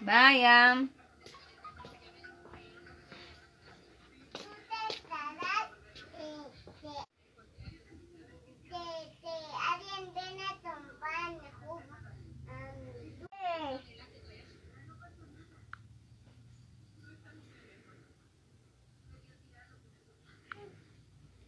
Bye, Yam.